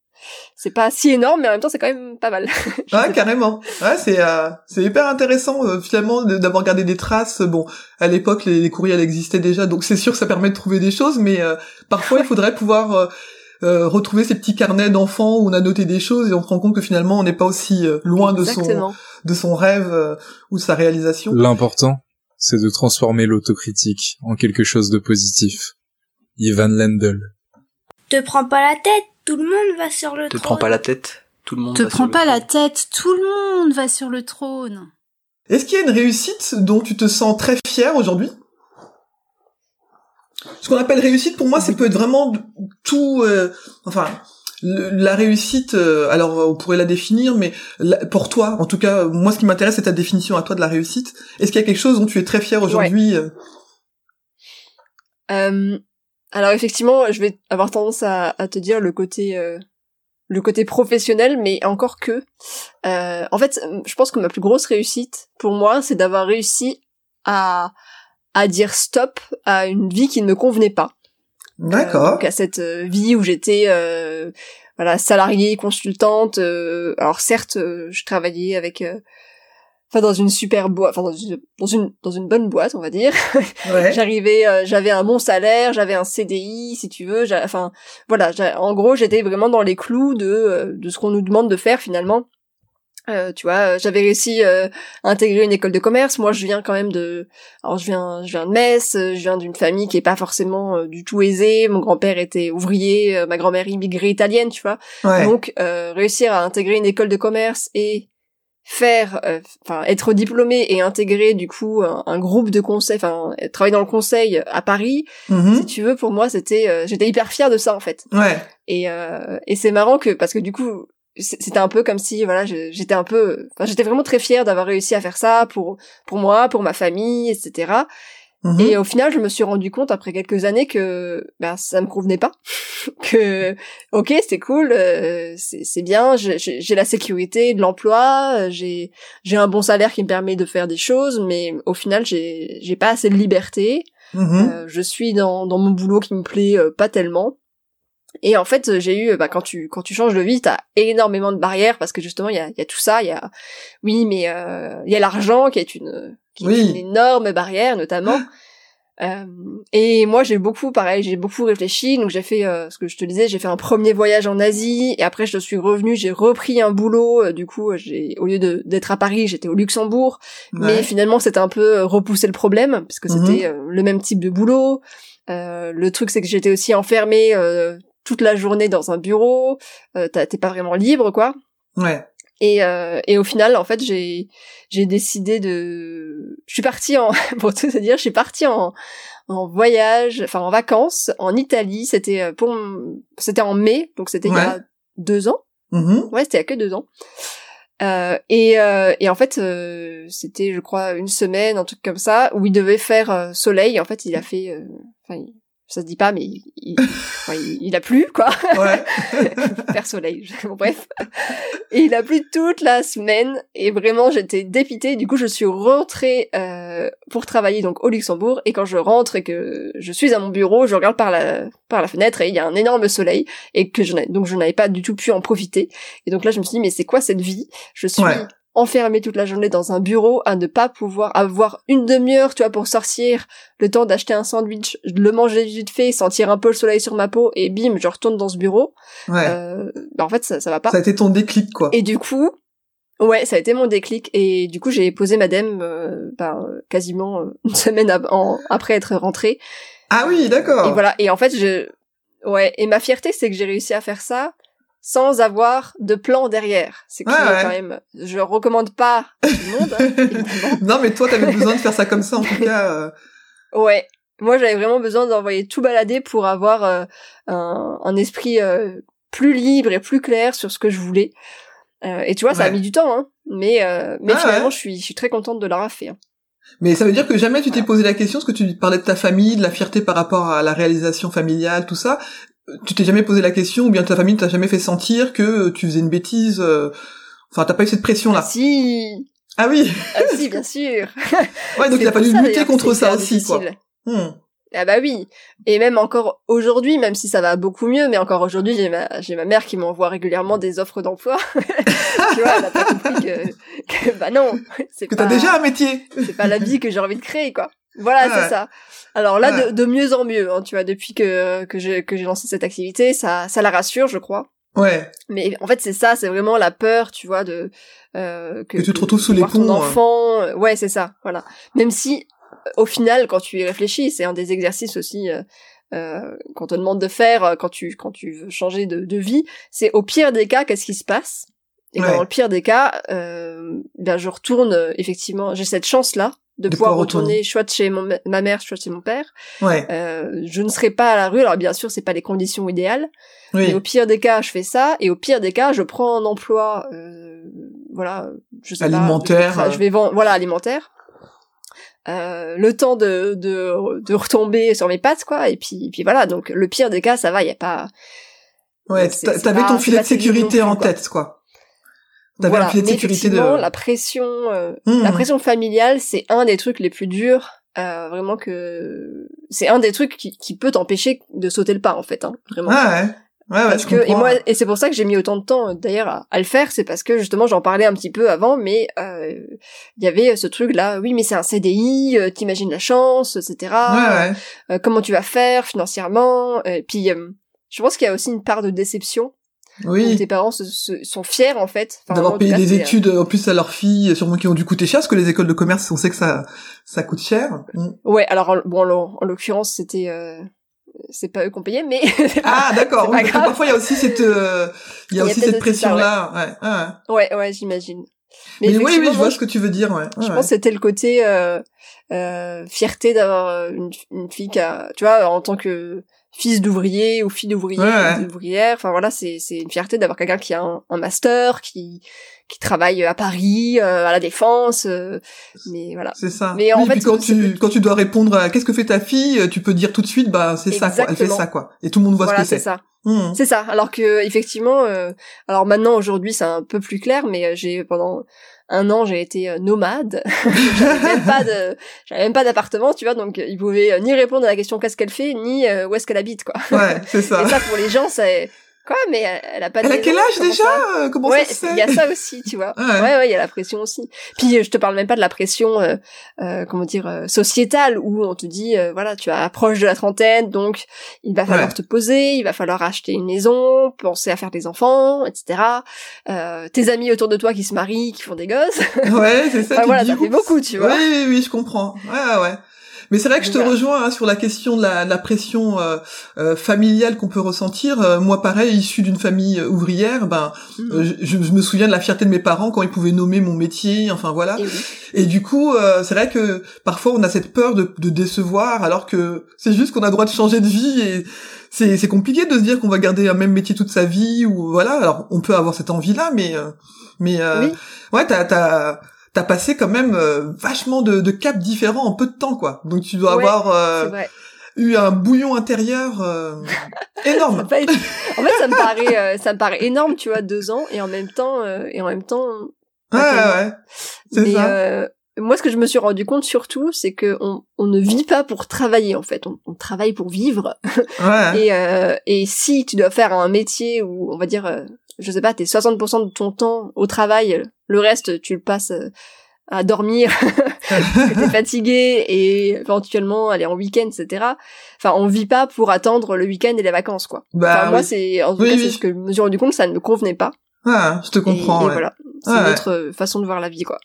c'est pas si énorme, mais en même temps c'est quand même pas mal. Ouais, carrément. Ouais, c'est euh, c'est hyper intéressant euh, finalement d'avoir gardé des traces. Bon, à l'époque les, les courriels existaient déjà, donc c'est sûr que ça permet de trouver des choses, mais euh, parfois il faudrait pouvoir euh, euh, retrouver ces petits carnets d'enfants où on a noté des choses et on se rend compte que finalement on n'est pas aussi euh, loin de son de son rêve euh, ou de sa réalisation. L'important, c'est de transformer l'autocritique en quelque chose de positif. Ivan Lendl. Te prends pas la tête, tout le monde va sur le Te trône. prends pas la tête, tout le monde Te va sur prends le pas la trône. tête, tout le monde va sur le trône. Est-ce qu'il y a une réussite dont tu te sens très fier aujourd'hui? Ce qu'on appelle réussite, pour moi, ça peut être vraiment tout. euh, enfin, le- la réussite. euh, alors, on pourrait la définir, mais la- pour toi, en tout cas, moi, ce qui m'intéresse, c'est ta définition à toi de la réussite. Est-ce qu'il y a quelque chose dont tu es très fier aujourd'hui euh? Euh, alors effectivement, je vais avoir tendance à, à te dire le côté euh, le côté professionnel, mais encore que. Euh, en fait, je pense que ma plus grosse réussite pour moi, c'est d'avoir réussi à à dire stop à une vie qui ne me convenait pas. Euh, D'accord. donc à cette euh, vie où j'étais euh, voilà salariée, consultante. euh, alors certes, euh, je travaillais avec euh, enfin dans une super boîte, enfin dans une dans une dans une bonne boîte, on va dire. Ouais. J'arrivais, euh, j'avais un bon salaire, j'avais un CDI, si tu veux. Enfin, voilà. En gros, j'étais vraiment dans les clous de euh, de ce qu'on nous demande de faire finalement. Euh, tu vois, euh, j'avais réussi euh, à intégrer une école de commerce. Moi, je viens quand même de, alors je viens, je viens de Metz. Je viens d'une famille qui est pas forcément euh, du tout aisée. Mon grand-père était ouvrier, euh, ma grand-mère immigrée italienne, tu vois. Ouais. Donc, euh, réussir à intégrer une école de commerce et faire, euh, enfin, être diplômé et intégrer du coup un, un groupe de conseil, enfin, travailler dans le conseil à Paris, Mhm. si tu veux, pour moi, c'était, euh, j'étais hyper fière de ça en fait. Ouais. Et euh, et c'est marrant que parce que du coup, c'était un peu comme si voilà, j'étais un peu, enfin, j'étais vraiment très fière d'avoir réussi à faire ça pour pour moi, pour ma famille, etc. Mhm. Et au final, je me suis rendu compte après quelques années que ben ça me convenait pas. que ok, c'est cool, euh, c'est bien, j'ai- la sécurité de l'emploi, euh, j'ai j'ai un bon salaire qui me permet de faire des choses, mais au final, j'ai j'ai pas assez de liberté. Mhm. Euh, je suis dans dans mon boulot qui me plaît euh, pas tellement. Et en fait, j'ai eu, bah, quand tu quand tu changes de vie, t'as énormément de barrières parce que justement, il y a, il y a tout ça. Il y a, oui, mais euh, il y a l'argent qui est une qui est une énorme barrière, notamment. Euh, et moi, j'ai beaucoup, pareil, j'ai beaucoup réfléchi. Donc, j'ai fait, euh, ce que je te disais, j'ai fait un premier voyage en Asie, et après, je suis revenue, j'ai repris un boulot. euh, du coup, j'ai, au lieu d'être à Paris, j'étais au Luxembourg. Mais finalement, c'était un peu euh, repousser le problème, puisque Mhm. c'était euh, le même type de boulot. Euh, le truc, c'est que j'étais aussi enfermée euh, toute la journée dans un bureau. Euh, t'as- T'es pas vraiment libre, quoi. Ouais. Et, euh, et au final, en fait, j'ai j'ai décidé de... Je suis partie en... Pour tout te dire, je suis partie en, en voyage, enfin en vacances, en Italie. C'était euh, pour... C'était en mai, donc c'était il y a deux ans. Mhm. Ouais, c'était il y a que deux ans. Euh, et, euh, et en fait, euh, c'était, je crois, une semaine, un truc comme ça, où il devait faire euh, soleil. En fait, il a fait, euh, enfin, ça se dit pas, mais il, il, enfin, il- il a plu, quoi, Ouais. faire soleil. Bon, bref. Et il a plu toute la semaine, et vraiment, j'étais dépitée. Du coup, je suis rentrée euh, pour travailler donc au Luxembourg. Et quand je rentre et que je suis à mon bureau, je regarde par la par la fenêtre et il y a un énorme soleil et que je donc je n'avais pas du tout pu en profiter. Et donc là, je me suis dit, mais c'est quoi cette vie? Je suis Ouais. Enfermée toute la journée dans un bureau à ne pas pouvoir avoir une demi-heure, tu vois, pour sortir, le temps d'acheter un sandwich, le manger vite fait, sentir un peu le soleil sur ma peau, et bim, je retourne dans ce bureau. Ouais. Euh, bah, en fait, ça, ça va pas. Ça a été ton déclic, quoi. Et du coup, ouais, ça a été mon déclic. Et du coup, j'ai posé madame euh, bah, euh, quasiment euh, une semaine ab- en- après être rentrée. Ah oui, d'accord. Et voilà. Et en fait, je, ouais. Et ma fierté, c'est que j'ai réussi à faire ça sans avoir de plan derrière. C'est qui Ouais, quand même. Je recommande pas à tout le monde, hein. Non, mais toi, t'avais besoin de faire ça comme ça, en tout cas. euh, Ouais. Moi, j'avais vraiment besoin d'envoyer tout balader pour avoir euh, un, un esprit euh, plus libre et plus clair sur ce que je voulais. Et tu vois, ça a mis du temps, hein. Mais, euh, mais Ah finalement, ouais. je suis, je suis très contente de l'avoir fait. hein. Mais ça veut dire que jamais tu t'es posé la question, parce que tu parlais de ta famille, de la fierté par rapport à la réalisation familiale, tout ça. Tu t'es jamais posé la question, ou bien ta famille t'a jamais fait sentir que tu faisais une bêtise. euh, Enfin, t'as pas eu cette pression-là? Ah si, Ah oui. ah si, bien sûr. Ouais, donc il a fallu ça, lutter contre ça aussi, quoi. Hmm. Ah bah oui. Et même encore aujourd'hui, même si ça va beaucoup mieux, mais encore aujourd'hui, j'ai ma, j'ai ma mère qui m'envoie régulièrement des offres d'emploi. tu vois, elle a pas compris que, que bah non, c'est Que t'as déjà un métier. c'est pas la vie que j'ai envie de créer, quoi. Voilà, Ah c'est ça. Alors là, Ouais. de, de mieux en mieux, hein, tu vois, depuis que que j'ai que j'ai lancé cette activité, ça ça la rassure, je crois. Ouais. Mais en fait, c'est ça, c'est vraiment la peur, tu vois, de euh, Que tu te retrouves sous les voir ton ponts, hein. enfant. euh, Ouais, c'est ça, voilà. Même si, euh, au final, quand tu y réfléchis, c'est un des exercices aussi euh, euh, qu'on te demande de faire euh, quand tu quand tu veux changer de, de vie. C'est au pire des cas, qu'est-ce qui se passe? Et Ouais. dans le pire des cas, euh, ben je retourne effectivement. J'ai cette chance là de, De pouvoir, pouvoir retourner. retourner, soit chez mon, ma mère, soit chez mon père. Ouais. Euh, je ne serai pas à la rue. Alors bien sûr, c'est pas les conditions idéales. Oui. Mais au pire des cas, je fais ça, et au pire des cas, je prends un emploi, euh, voilà, je sais Alimentaire, pas, je vais, vendre, voilà, alimentaire. Euh, le temps de, de de retomber sur mes pattes, quoi, et puis, puis voilà. Donc le pire des cas, ça va, il y a pas. Ouais, t'avais ton filet de sécurité plus, en quoi. tête, quoi. T'avais Voilà. un filet de sécurité de... la pression, euh, Mmh. la pression familiale, c'est un des trucs les plus durs. euh, vraiment que c'est un des trucs qui, qui peut t'empêcher de sauter le pas en fait, hein, vraiment. Ah ouais. Ouais, ouais, parce je que et comprends. moi et c'est pour ça que j'ai mis autant de temps euh, d'ailleurs à, à le faire c'est parce que justement j'en parlais un petit peu avant mais euh, il y avait ce truc là oui mais c'est un CDI euh, t'imagines la chance etc Ouais, ouais. Euh, comment tu vas faire financièrement et puis euh, je pense qu'il y a aussi une part de déception Oui. tes parents se, se- sont fiers en fait Enfin, D'avoir payé des euh, études en plus à leurs filles, sûrement qui ont dû coûter cher, parce que les écoles de commerce, on sait que ça, ça coûte cher. Mm. ouais alors bon en, l'oc- en l'occurrence c'était euh, c'est pas eux qui ont payé mais Ah, d'accord. Oui, parfois, il y a aussi cette, euh, il y a Il y a aussi cette aussi ça, pression-là. Ouais. Ah, ouais. ouais ouais j'imagine Mais, oui, oui, je vois ce que tu veux dire, ouais. Je pense que c'était le côté euh, euh, fierté d'avoir euh, une, une fille qui a, tu vois, en tant que fils d'ouvrier ou fille d'ouvrier, Ouais, ouais. d'ouvrière. Enfin voilà, c'est c'est une fierté d'avoir quelqu'un qui a un, un master, qui qui travaille à Paris, euh, à la défense. euh, mais voilà. C'est ça. Mais en oui, fait, puis quand tu, quand tu dois répondre à qu'est-ce que fait ta fille, tu peux dire tout de suite, bah, c'est ça, quoi. Elle fait ça, quoi. Et tout le monde voit Voilà, ce que c'est c'est. ça. Mmh. C'est ça. Alors que effectivement, euh, alors maintenant aujourd'hui c'est un peu plus clair, mais euh, j'ai pendant un an j'ai été euh, nomade. j'avais même pas de, j'avais même pas d'appartement, tu vois, donc euh, ils pouvaient euh, ni répondre à la question qu'est-ce qu'elle fait, ni où est-ce qu'elle habite, quoi. Ouais, c'est ça. Et ça pour les gens c'est quoi, mais elle, a pas. de Elle a quel âge déjà ça Euh, Comment ouais, ça il y a ça aussi, tu vois. Ouais. Ouais, ouais, il y a la pression aussi. Puis euh, je te parle même pas de la pression, euh, euh, comment dire, euh, sociétale, où on te dit, euh, voilà, tu approches de la trentaine, donc il va falloir Ouais. te poser, il va falloir acheter une maison, penser à faire des enfants, etc. Euh, tes amis autour de toi qui se marient, qui font des gosses. Ouais, c'est ça. Enfin, voilà, ça fait beaucoup, tu vois. Oui, oui, oui, je comprends. Ouais, ouais. Mais c'est vrai que je te Voilà. rejoins hein, sur la question de la, de la pression euh, euh, familiale qu'on peut ressentir. Euh, moi, pareil, issu d'une famille euh, ouvrière, ben, Mhm. euh, je, je me souviens de la fierté de mes parents quand ils pouvaient nommer mon métier. Enfin voilà. Et oui. Et du coup, euh, c'est vrai que parfois on a cette peur de, de décevoir, alors que c'est juste qu'on a le droit de changer de vie et c'est c'est compliqué de se dire qu'on va garder un même métier toute sa vie ou voilà. Alors on peut avoir cette envie-là, mais euh, mais euh, Oui. ouais, t'as t'as passé quand même euh, vachement de, de caps différents en peu de temps, quoi. Donc tu dois Ouais, avoir euh, eu un bouillon intérieur euh, énorme. En fait, ça me paraît, euh, ça me paraît énorme, tu vois, deux ans, et en même temps, euh, et en même temps, Ouais, ouais. C'est Mais ça. euh, moi, ce que je me suis rendu compte surtout, c'est que on, on ne vit pas pour travailler en fait, on, on travaille pour vivre. Ouais. Et, euh, et si tu dois faire un métier où, on va dire, euh, je sais pas, t'es 60% de ton temps au travail, le reste tu le passes euh, à dormir, parce que t'es fatigué et éventuellement aller en week-end, etc. Enfin, on vit pas pour attendre le week-end et les vacances, quoi. Bah, enfin, moi, oui. c'est en tout Oui, cas oui. c'est ce que je me suis rendu compte, ça ne me convenait pas. Ah, je te comprends. Et, ouais. voilà, c'est Ouais, notre euh, façon de voir la vie, quoi.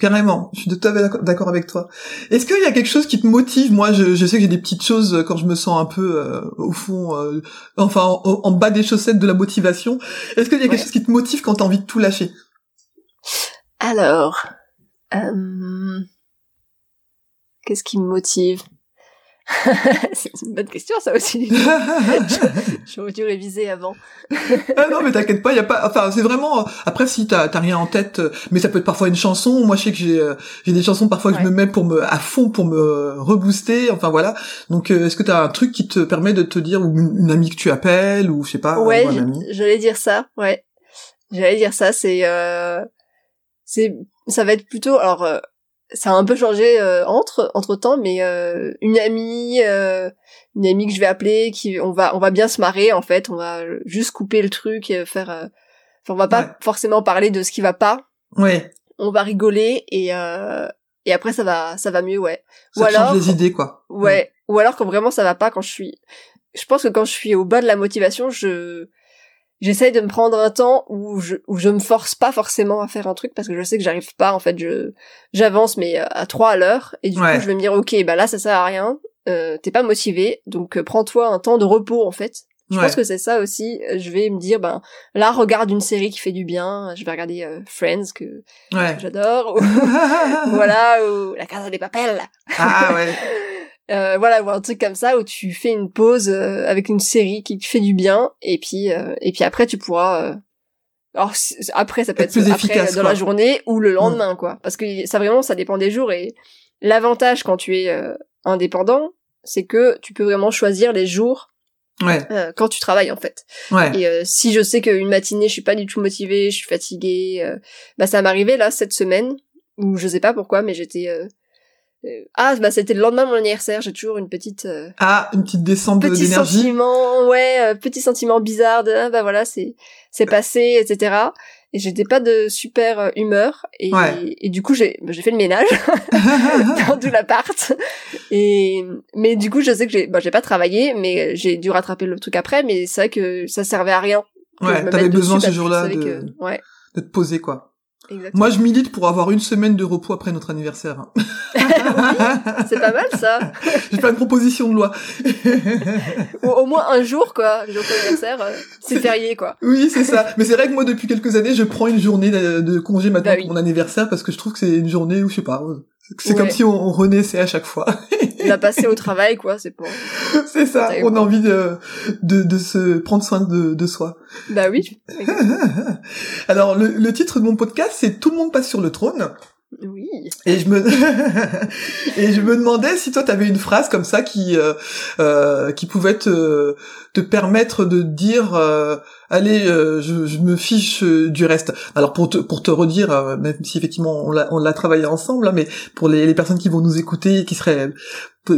Carrément, je suis tout à fait d'accord- avec toi. Est-ce qu'il y a quelque chose qui te motive? Moi, je, je sais que j'ai des petites choses euh, quand je me sens un peu euh, au fond, euh, enfin en, en bas des chaussettes de la motivation. Est-ce qu'il y a quelque chose qui te motive quand t'as envie de tout lâcher? Alors, euh, qu'est-ce qui me motive? C'est une bonne question, ça aussi. J'aurais dû réviser avant. ah non, mais t'inquiète pas, y a pas. Enfin, c'est vraiment. Après, si t'as rien en tête, mais ça peut être parfois une chanson. Moi, je sais que j'ai euh, j'ai des chansons parfois que je me mets pour me à fond pour me rebooster. Enfin voilà. Donc, euh, est-ce que t'as un truc qui te permet de te dire ou une, une amie que tu appelles ou je sais pas ouais, j'allais dire ça. Ouais, j'allais dire ça. C'est, euh, c'est, ça va être plutôt. Alors, euh, ça a un peu changé euh, entre entre temps, mais euh, une amie, euh, une amie que je vais appeler, qui on va on va bien se marrer en fait. On va juste couper le truc, et faire. euh, Enfin, on va pas Ouais. forcément parler de ce qui va pas. Ouais. on va rigoler et euh, et après ça va ça va mieux ouais Ça ou change alors les idées, quoi. ouais ou alors quand vraiment ça va pas quand je suis je pense que quand je suis au bas de la motivation je j'essaye de me prendre un temps où je où je me force pas forcément à faire un truc parce que je sais que j'arrive pas en fait je j'avance mais euh, à trois à l'heure et du Ouais. coup je vais me dire ok bah là ça sert à rien euh, t'es pas motivé donc euh, prends-toi un temps de repos en fait je Ouais. pense que c'est ça aussi Euh, je vais me dire ben là regarde une série qui fait du bien je vais regarder euh, Friends que, Ouais. que j'adore ou- voilà ou La Casa des Papel ah ouais. euh, voilà ou un truc comme ça où tu fais une pause euh, avec une série qui te fait du bien et puis euh, et puis après tu pourras euh, alors après ça peut Être plus après efficace, dans quoi. la journée ou le lendemain quoi parce que ça vraiment ça dépend des jours et l'avantage quand tu es euh, indépendant c'est que tu peux vraiment choisir les jours Ouais. euh, quand tu travailles en fait Ouais. et euh, si je sais qu'une matinée je suis pas du tout motivée, je suis fatiguée, euh, bah ça m'arrivait là cette semaine où je sais pas pourquoi mais j'étais ah bah c'était le lendemain de mon anniversaire, j'ai toujours une petite euh, Ah, une petite descente de- petit d'énergie. sentiment ouais euh, petit sentiment bizarre de ah bah voilà c'est c'est passé etc et j'étais pas de super euh, humeur. Et, Ouais. et du coup j'ai bah, j'ai fait le ménage dans tout l'appart. Et mais du coup je sais que j'ai bah, j'ai pas travaillé mais j'ai dû rattraper le truc après. Mais c'est vrai que ça servait à rien ouais, t'avais besoin ce jour-là de, que- ouais. de te poser, quoi. Exactement Moi, je milite pour avoir une semaine de repos après notre anniversaire. c'est pas mal ça J'ai fait une proposition de loi. au, au moins un jour quoi le jour de anniversaire euh, c'est férié quoi Oui, c'est ça. Mais c'est vrai que moi, depuis quelques années, je prends une journée de, de congé maintenant Bah oui. pour mon anniversaire parce que je trouve que c'est une journée où, je sais pas, c'est Ouais. comme si on, on renaissait à chaque fois. On a passé au travail quoi c'est pour c'est ça. On a envie de, de, de se prendre soin de, de soi. bah oui Alors, le, le titre de mon podcast, c'est Tout le monde passe sur le trône. Et je me et je me demandais si toi t'avais une phrase comme ça qui euh, euh, qui pouvait te te permettre de dire euh, allez euh, je, je me fiche du reste. Alors pour te pour te redire euh, même si effectivement on l'a on l'a travaillé ensemble hein, mais pour les, les personnes qui vont nous écouter et qui seraient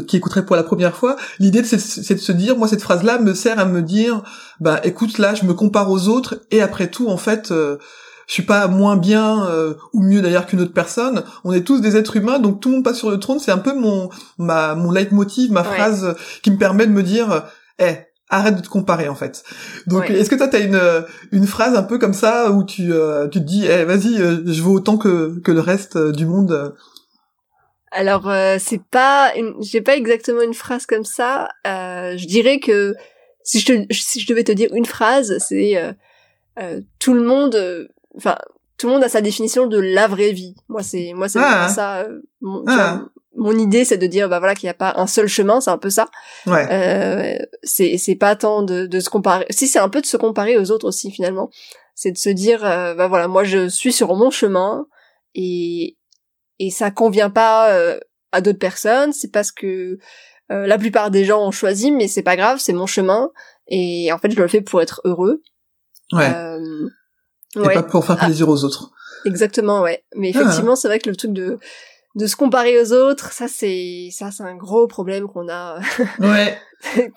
qui écouteraient pour la première fois, l'idée c'est de se dire moi cette phrase là me sert à me dire bah écoute là je me compare aux autres et après tout en fait euh, je suis pas moins bien euh, ou mieux d'ailleurs qu'une autre personne. On est tous des êtres humains, donc tout le monde passe sur le trône. C'est un peu mon ma mon leitmotiv, ma Ouais. phrase euh, qui me permet de me dire, eh, arrête de te comparer en fait. Donc, Ouais. est-ce que toi t'as une euh, une phrase un peu comme ça où tu euh, tu te dis, eh, vas-y, euh, je vaux autant que que le reste du monde. Alors euh, c'est pas une... j'ai pas exactement une phrase comme ça. Euh, je dirais que si je te... si je devais te dire une phrase, c'est euh, euh, tout le monde euh, enfin tout le monde a sa définition de la vraie vie. Moi c'est moi c'est Ah. ça euh, mon, Ah. vois, mon idée c'est de dire bah voilà qu'il n'y a pas un seul chemin, c'est un peu ça. Ouais. Euh, c'est c'est pas tant de de se comparer. Si c'est un peu de se comparer aux autres aussi finalement. C'est de se dire euh, bah voilà moi je suis sur mon chemin et et ça convient pas euh, à d'autres personnes. C'est parce que euh, la plupart des gens ont choisi, mais c'est pas grave, c'est mon chemin et en fait je le fais pour être heureux. Ouais. Euh, Et pas pour faire plaisir aux autres. exactement, ouais. Mais Ah. effectivement, c'est vrai que le truc de de se comparer aux autres, ça c'est ça c'est un gros problème qu'on a. Ouais.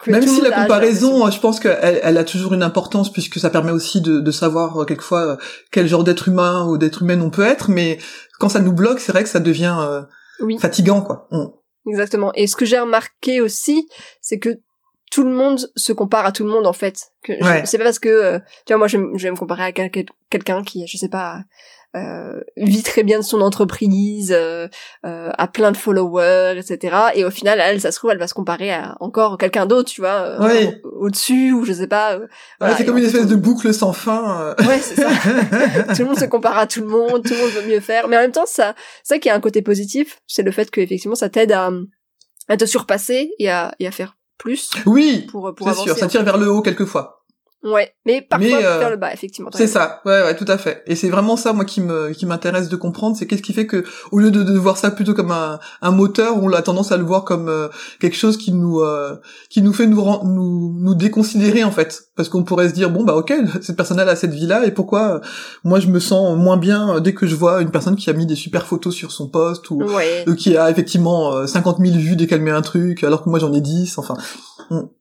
Même si la comparaison, je pense qu'elle elle a toujours une importance puisque ça permet aussi de, de savoir euh, quelquefois euh, quel genre d'être humain ou d'être humaine on peut être, mais quand ça nous bloque, c'est vrai que ça devient euh, Oui. fatigant, quoi. On- Exactement. Et ce que j'ai remarqué aussi, c'est que tout le monde se compare à tout le monde en fait. Que Ouais. C'est pas parce que euh, tu vois moi je, vais m- je vais me comparer à quel- quel- quelqu'un qui je sais pas euh, vit très bien de son entreprise, euh, euh, a plein de followers, etc. Et au final elle ça se trouve elle va se comparer à encore quelqu'un d'autre tu vois euh, Ouais. au dessus ou je sais pas. Ouais, voilà. c'est comme une espèce de boucle sans fin. Ouais, c'est ça. tout le monde se compare à tout le monde, tout le monde veut mieux faire. Mais en même temps, ça, ça qui a un côté positif, c'est le fait que effectivement, ça t'aide à, à te surpasser et à, et à faire plus Oui, pour, pour c'est sûr, ça tire vers le haut quelquefois. Ouais, mais parfois Mais, euh, vers le bas, effectivement. C'est ça, ouais, ouais, tout à fait. Et c'est vraiment ça, moi, qui me, qui m'intéresse de comprendre, c'est qu'est-ce qui fait que, au lieu de, de voir ça plutôt comme un, un moteur, on a tendance à le voir comme euh, quelque chose qui nous, euh, qui nous fait nous, nous, nous déconsidérer en fait, parce qu'on pourrait se dire bon bah ok, cette personne-là a cette vie-là, et pourquoi euh, moi je me sens moins bien euh, dès que je vois une personne qui a mis des super photos sur son poste ou Ouais, euh, qui a effectivement euh, 50 000 vues dès qu'elle met un truc, alors que moi j'en ai 10, enfin.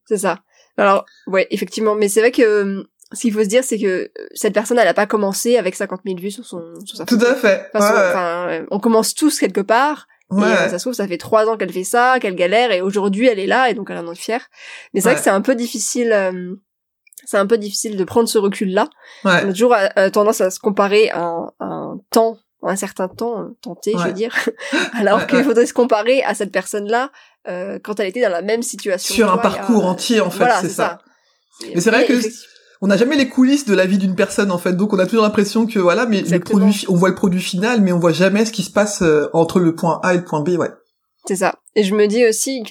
c'est ça. Alors, ouais, effectivement. Mais c'est vrai que euh, ce qu'il faut se dire, c'est que euh, cette personne, elle a pas commencé avec 50 000 vues sur son, sur sa Tout photo. à fait. Enfin, ouais. enfin, euh, on commence tous quelque part, Et euh, ça se trouve, ça fait trois ans qu'elle fait ça, qu'elle galère, et aujourd'hui elle est là, et donc elle en est fière. Mais c'est vrai que c'est un peu difficile. Euh, c'est un peu difficile de prendre ce recul-là. On a toujours tendance à se comparer à un, un temps un certain temps tenté, je veux dire, alors qu'il faudrait se comparer à cette personne-là euh, quand elle était dans la même situation. Sur un parcours entier, en fait, c'est ça. Mais c'est vrai que on n'a jamais les coulisses de la vie d'une personne en fait, donc on a toujours l'impression que voilà, mais le produit, on voit le produit final, mais on voit jamais ce qui se passe euh, entre le point A et le point B, ouais. C'est ça. Et je me dis aussi,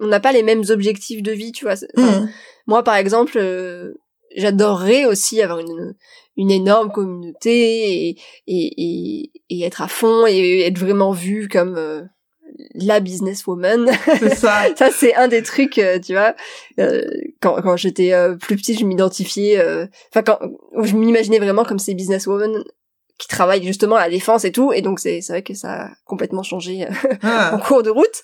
on n'a pas les mêmes objectifs de vie, tu vois. Mmh. Moi, par exemple, euh, j'adorerais aussi avoir une, une énorme communauté et, et, et, être à fond et être vraiment vue comme euh, la businesswoman. C'est ça. ça c'est un des trucs, euh, tu vois. Euh, quand quand j'étais euh, plus petite, je m'identifiais. Enfin, quand je m'imaginais vraiment comme ces businesswomen qui travaillent justement à la défense et tout. Et donc c'est c'est vrai que ça a complètement changé ah. en cours de route.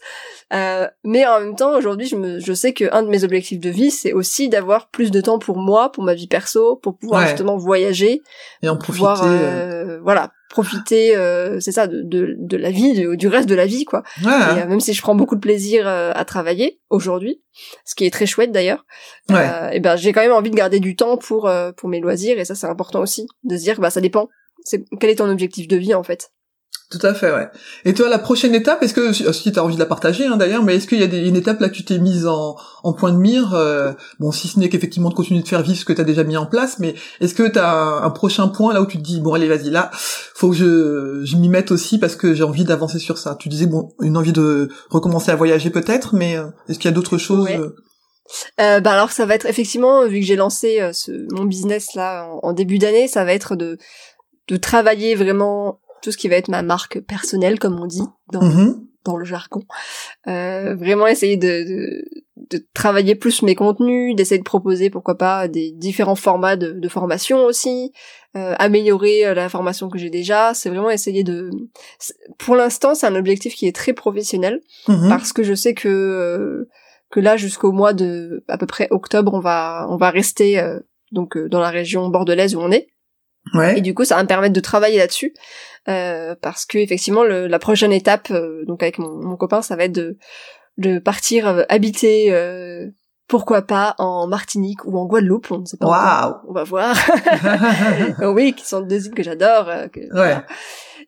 mais en même temps, aujourd'hui, je me je sais que un de mes objectifs de vie, c'est aussi d'avoir plus de temps pour moi, pour ma vie perso, pour pouvoir justement voyager et en profiter. voilà, profiter, euh, c'est ça, de, de, de, la vie, du reste de la vie, quoi. Et, euh, même si je prends beaucoup de plaisir euh, à travailler aujourd'hui, ce qui est très chouette d'ailleurs, et ben j'ai quand même envie de garder du temps pour pour mes loisirs et ça c'est important aussi de se dire bah ça dépend. C'est quel est ton objectif de vie en fait? Tout à fait, ouais. Et toi, la prochaine étape, est-ce que, si tu as envie de la partager hein, d'ailleurs, mais est-ce qu'il y a des, une étape là que tu t'es mise en, en point de mire euh, Bon, si ce n'est qu'effectivement de continuer de faire vivre ce que tu as déjà mis en place, mais est-ce que tu as un, prochain point là où tu te dis, bon allez, vas-y, là, faut que je, je m'y mette aussi parce que j'ai envie d'avancer sur ça? Tu disais, bon, une envie de recommencer à voyager peut-être, mais euh, est-ce qu'il y a d'autres choses euh, bah alors ça va être effectivement vu que j'ai lancé ce, mon business là en, en début d'année, ça va être de de travailler vraiment tout ce qui va être ma marque personnelle, comme on dit dans, mm-hmm. dans le jargon. Euh, vraiment essayer de, de, de, travailler plus mes contenus, d'essayer de proposer, pourquoi pas, des différents formats de, de formation aussi, euh, améliorer euh, la formation que j'ai déjà. C'est vraiment essayer de... Pour l'instant, c'est un objectif qui est très professionnel, mm-hmm. parce que je sais que... Euh, que là jusqu'au mois de à peu près octobre on va on va rester euh, donc dans la région bordelaise où on est Ouais. Et du coup, ça va me permettre de travailler là-dessus, euh, parce que effectivement, le, la prochaine étape, euh, donc avec mon, mon, copain, ça va être de, de partir euh, habiter, euh, pourquoi pas en Martinique ou en Guadeloupe, on ne sait pas. Wow. On va voir. oui, qui sont deux îles que j'adore. ouais. Voilà.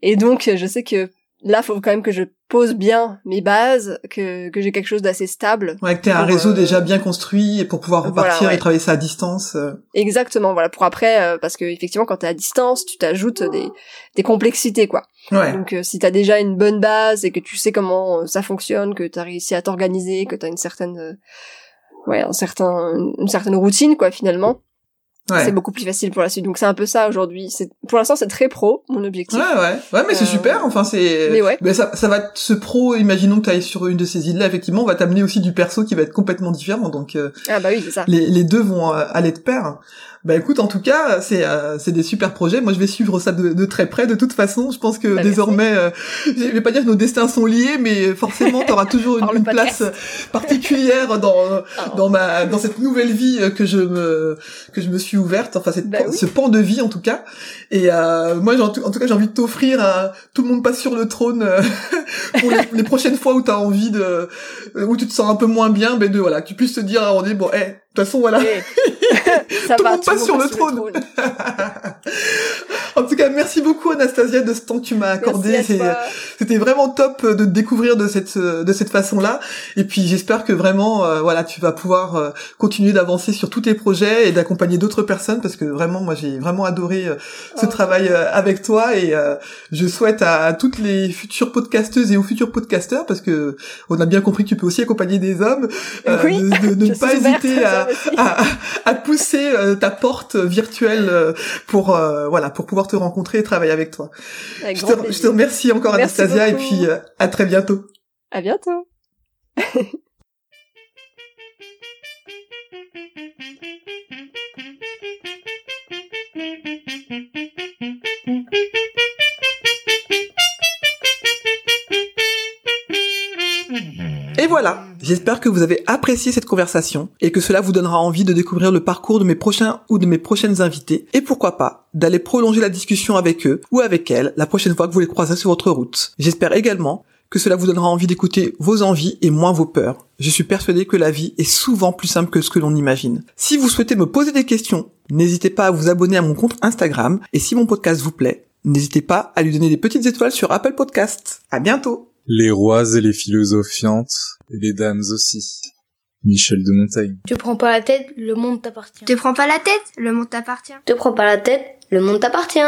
Et donc, je sais que là, faut quand même que je pose bien mes bases, que, que j'ai quelque chose d'assez stable. Ouais, que t'aies un réseau euh, déjà bien construit et pour pouvoir repartir et travailler ça à distance. Euh. Exactement, voilà. Pour après, euh, parce que effectivement, quand t'es à distance, tu t'ajoutes des, des complexités, quoi. Ouais. Donc, si t'as déjà une bonne base et que tu sais comment ça fonctionne, que t'as réussi à t'organiser, que t'as une certaine, ouais, un certain, une certaine routine, quoi, finalement c'est beaucoup plus facile pour la suite. Donc c'est un peu ça aujourd'hui. C'est pour l'instant c'est très pro mon objectif. Ouais ouais ouais mais c'est euh, super. Enfin c'est. Mais ouais. Mais ça ça va ce pro. Imaginons que tu ailles sur une de ces îles là. Effectivement, on va t'amener aussi du perso qui va être complètement différent. Donc euh, ah bah oui c'est ça. Les les deux vont euh, aller de pair. Bah écoute, en tout cas, c'est euh, c'est des super projets. Moi, je vais suivre ça de, de très près. De toute façon, je pense que bah, désormais, euh, je vais pas dire que nos destins sont liés, mais forcément, tu auras toujours une, place particulière dans oh. dans ma dans cette nouvelle vie que je me que je me suis ouverte. Enfin, cette, bah ce pan de vie en tout cas. Et euh, moi, en tout, en tout cas, j'ai envie de t'offrir un tout le monde passe sur le trône euh, pour les, les, prochaines fois où tu as envie de où tu te sens un peu moins bien, mais de voilà, que tu puisses te dire à bon, eh, de toute façon, voilà. ça tout va, le monde passe sur le trône. en tout cas, merci beaucoup Anastasia de ce temps que tu m'as accordé. C'était vraiment top de te découvrir de cette de cette façon-là. Et puis j'espère que vraiment, euh, voilà, tu vas pouvoir euh, continuer d'avancer sur tous tes projets et d'accompagner d'autres personnes parce que vraiment, moi, j'ai vraiment adoré euh, ce oh. travail avec toi et je souhaite à, toutes les futures podcasteuses et aux futurs podcasteurs parce que on a bien compris que tu peux aussi accompagner des hommes, de, ne pas hésiter à, à, à, pousser ta porte virtuelle pour voilà pour pouvoir te rencontrer et travailler avec toi. je, te, remercie encore Anastasia et puis euh, à très bientôt. À bientôt. Et voilà, j'espère que vous avez apprécié cette conversation et que cela vous donnera envie de découvrir le parcours de mes prochains ou de mes prochaines invités et pourquoi pas d'aller prolonger la discussion avec eux ou avec elles la prochaine fois que vous les croiserez sur votre route. J'espère également que cela vous donnera envie d'écouter vos envies et moins vos peurs. Je suis persuadé que la vie est souvent plus simple que ce que l'on imagine. Si vous souhaitez me poser des questions, n'hésitez pas à vous abonner à mon compte Instagram et si mon podcast vous plaît, n'hésitez pas à lui donner des petites étoiles sur Apple Podcasts. À bientôt! Les rois et les philosophiantes, et les dames aussi. Michel de Montaigne. Tu prends pas la tête, le monde t'appartient. Te prends pas la tête, le monde t'appartient. Te prends pas la tête, le monde t'appartient.